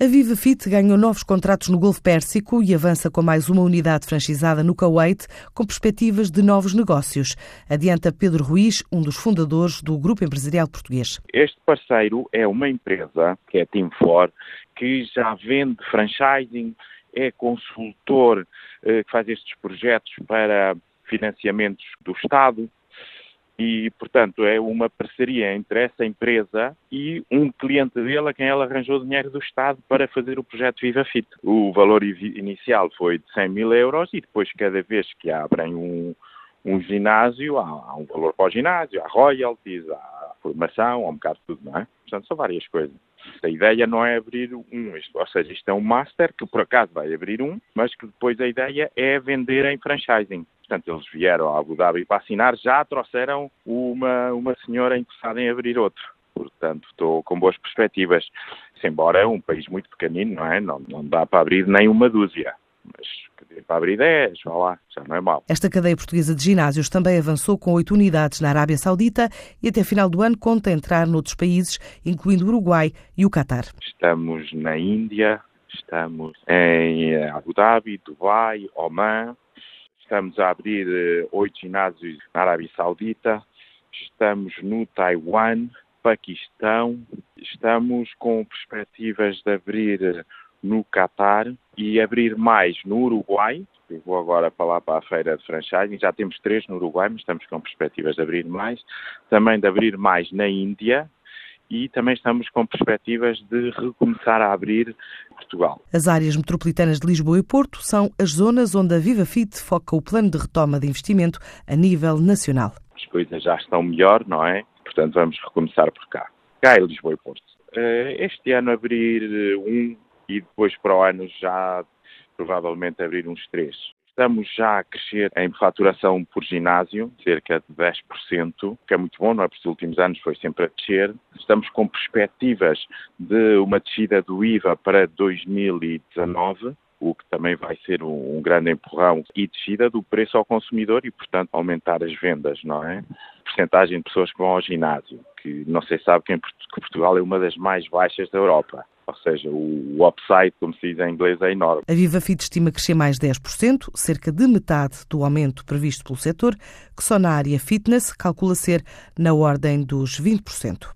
A Viva Fit ganhou novos contratos no Golfo Pérsico e avança com mais uma unidade franchisada no Kuwait, com perspectivas de novos negócios. Adianta Pedro Ruiz, um dos fundadores do Grupo Empresarial Português. Este parceiro é uma empresa, que é a Team4, que já vende franchising, é consultor eh, que faz estes projetos para financiamentos do Estado, e, portanto, é uma parceria entre essa empresa e um cliente dele a quem ela arranjou dinheiro do Estado para fazer o projeto Viva Fit. O valor inicial foi de 100 mil euros e depois, cada vez que abrem um, um ginásio, há, há, um valor para o ginásio, há royalties, há formação, há um bocado de tudo, não é? Portanto, são várias coisas. A ideia não é abrir um, ou seja, isto é um master que por acaso vai abrir um, mas que depois a ideia é vender em franchising. Portanto, eles vieram a Abu Dhabi para assinar, já trouxeram uma, uma senhora interessada em abrir outro. Portanto, estou com boas perspectivas. Embora é um país muito pequenino, não é? Não, não dá para abrir nem uma dúzia. Mas para abrir 10, vá lá, já não é mal. Esta cadeia portuguesa de ginásios também avançou com oito unidades na Arábia Saudita e até final do ano conta entrar noutros países, incluindo o Uruguai e o Catar. Estamos na Índia, estamos em Abu Dhabi, Dubai, Oman, Estamos a abrir eh, oito ginásios na Arábia Saudita, estamos no Taiwan, Paquistão, estamos com perspectivas de abrir eh, no Catar e abrir mais no Uruguai. Eu vou agora para lá para a feira de franchising. Já temos três no Uruguai, mas estamos com perspectivas de abrir mais. Também de abrir mais na Índia, e também estamos com perspectivas de recomeçar a abrir Portugal. As áreas metropolitanas de Lisboa e Porto são as zonas onde a Viva Fit foca o plano de retoma de investimento a nível nacional. As coisas já estão melhor, não é? Portanto, vamos recomeçar por cá. Cá é Lisboa e Porto. Eh, este ano abrir eh, um e depois para o ano já provavelmente abrir uns três. Estamos já a crescer em faturação por ginásio, cerca de 10%, que é muito bom, não é? Porque os últimos anos foi sempre a descer. Estamos com perspectivas de uma descida do IVA para 2019 o que também vai ser um, grande empurrão e descida do preço ao consumidor e, portanto, aumentar as vendas, não é? Porcentagem de pessoas que vão ao ginásio, que não sei sabe que, em, que Portugal é uma das mais baixas da Europa. Ou seja, o upside, como se diz em inglês, é enorme. A Viva Fit estima crescer mais 10%, cerca de metade do aumento previsto pelo setor, que só na área fitness calcula ser na ordem dos 20%.